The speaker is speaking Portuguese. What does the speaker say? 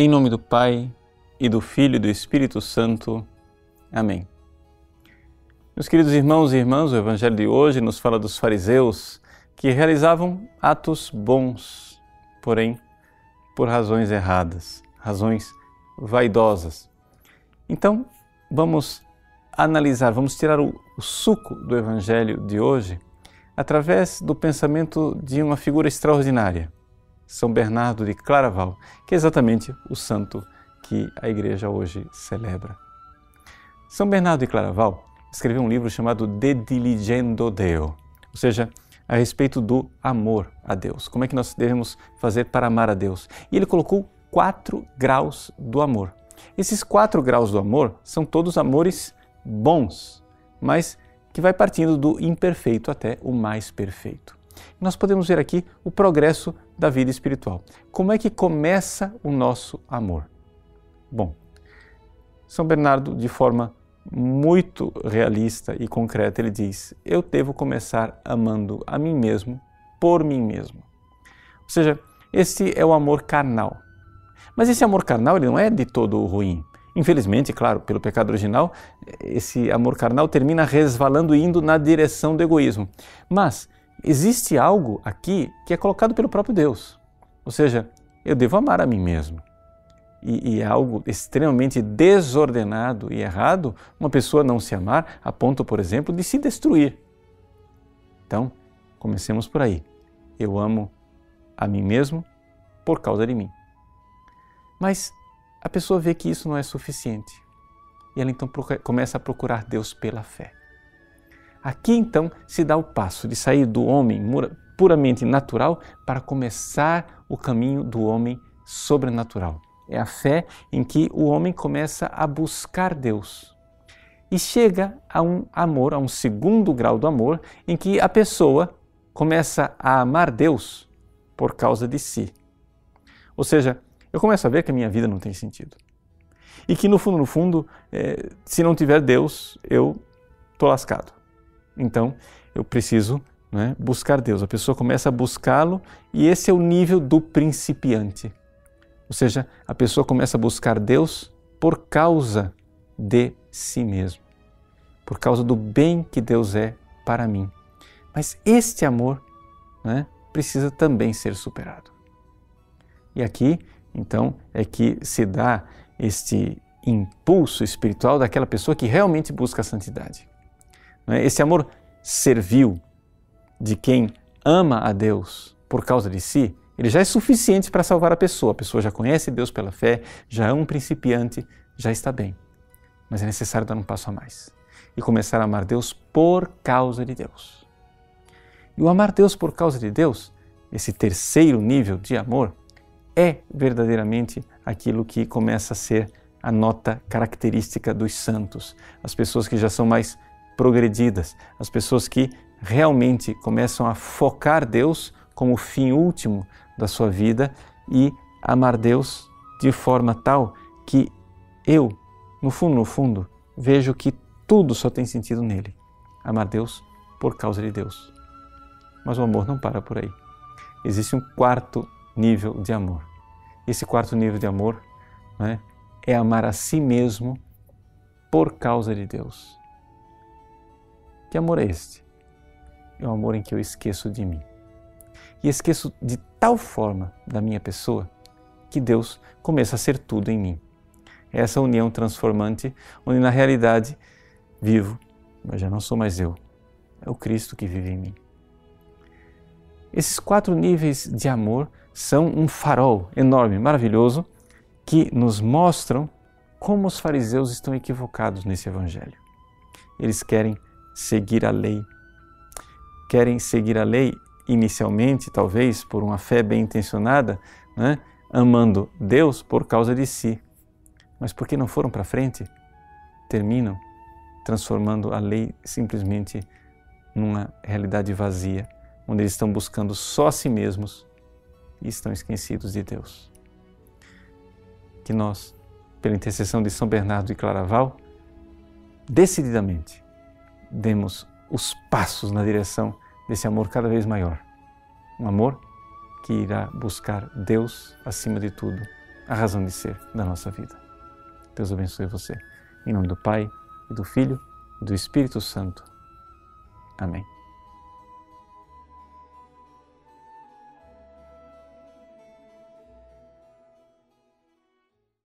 Em nome do Pai, e do Filho e do Espírito Santo. Amém. Meus queridos irmãos e irmãs, o Evangelho de hoje nos fala dos fariseus que realizavam atos bons, porém por razões erradas, razões vaidosas. Então, vamos analisar, vamos tirar o, o suco do Evangelho de hoje através do pensamento de uma figura extraordinária, São Bernardo de Claraval, que é exatamente o santo que a igreja hoje celebra. São Bernardo de Claraval escreveu um livro chamado De Diligendo Deo, ou seja, a respeito do amor a Deus. Como é que nós devemos fazer para amar a Deus? E ele colocou quatro graus do amor. Esses quatro graus do amor são todos amores bons, mas que vai partindo do imperfeito até o mais perfeito. Nós podemos ver aqui o progresso da vida espiritual. Como é que começa o nosso amor? Bom, São Bernardo, de forma muito realista e concreta, ele diz: Eu devo começar amando a mim mesmo por mim mesmo. Ou seja, esse é o amor carnal. Mas esse amor carnal ele não é de todo ruim. Infelizmente, claro, pelo pecado original, esse amor carnal termina resvalando indo na direção do egoísmo. Mas existe algo aqui que é colocado pelo próprio Deus. Ou seja, eu devo amar a mim mesmo. E, e, é algo extremamente desordenado e errado uma pessoa não se amar a ponto, por exemplo, de se destruir. Então, comecemos por aí. Eu amo a mim mesmo por causa de mim. Mas a pessoa vê que isso não é suficiente e ela então começa a procurar Deus pela fé. Aqui então se dá o passo de sair do homem puramente natural para começar o caminho do homem sobrenatural. É a fé em que o homem começa a buscar Deus. E chega a um amor, a um segundo grau do amor, em que a pessoa começa a amar Deus por causa de si. Ou seja, eu começo a ver que a minha vida não tem sentido. E que no fundo, no fundo, é, se não tiver Deus, eu estou lascado. Então, eu preciso né, buscar Deus. A pessoa começa a buscá-lo e esse é o nível do principiante. Ou seja, a pessoa começa a buscar Deus por causa de si mesmo, por causa do bem que Deus é para mim. Mas este amor né, precisa também ser superado. E aqui então, é que se dá este impulso espiritual daquela pessoa que realmente busca a santidade. É? Esse amor servil de quem ama a Deus por causa de si, ele já é suficiente para salvar a pessoa. A pessoa já conhece Deus pela fé, já é um principiante, já está bem. Mas é necessário dar um passo a mais e começar a amar Deus por causa de Deus. E o amar Deus por causa de Deus, esse terceiro nível de amor, é verdadeiramente aquilo que começa a ser a nota característica dos santos, as pessoas que já são mais progredidas, as pessoas que realmente começam a focar Deus como fim último da sua vida e amar Deus de forma tal que eu, no fundo, no fundo, vejo que tudo só tem sentido nele. Amar Deus por causa de Deus. Mas o amor não para por aí. Existe um quarto nível de amor. Esse quarto nível de amor né, é amar a si mesmo por causa de Deus. Que amor é este? É o amor em que eu esqueço de mim. E esqueço de tal forma da minha pessoa que Deus começa a ser tudo em mim. É essa união transformante, onde na realidade vivo, mas já não sou mais eu. É o Cristo que vive em mim. Esses quatro níveis de amor são um farol enorme, maravilhoso, que nos mostram como os fariseus estão equivocados nesse evangelho. Eles querem seguir a lei. Querem seguir a lei inicialmente, talvez por uma fé bem intencionada, né? amando Deus por causa de si. Mas porque não foram para frente, terminam transformando a lei simplesmente numa realidade vazia onde eles estão buscando só a si mesmos e estão esquecidos de Deus. Que nós, pela intercessão de São Bernardo e Claraval, decididamente demos os passos na direção desse amor cada vez maior. Um amor que irá buscar Deus acima de tudo a razão de ser da nossa vida. Deus abençoe você. Em nome do Pai, e do Filho, e do Espírito Santo. Amém.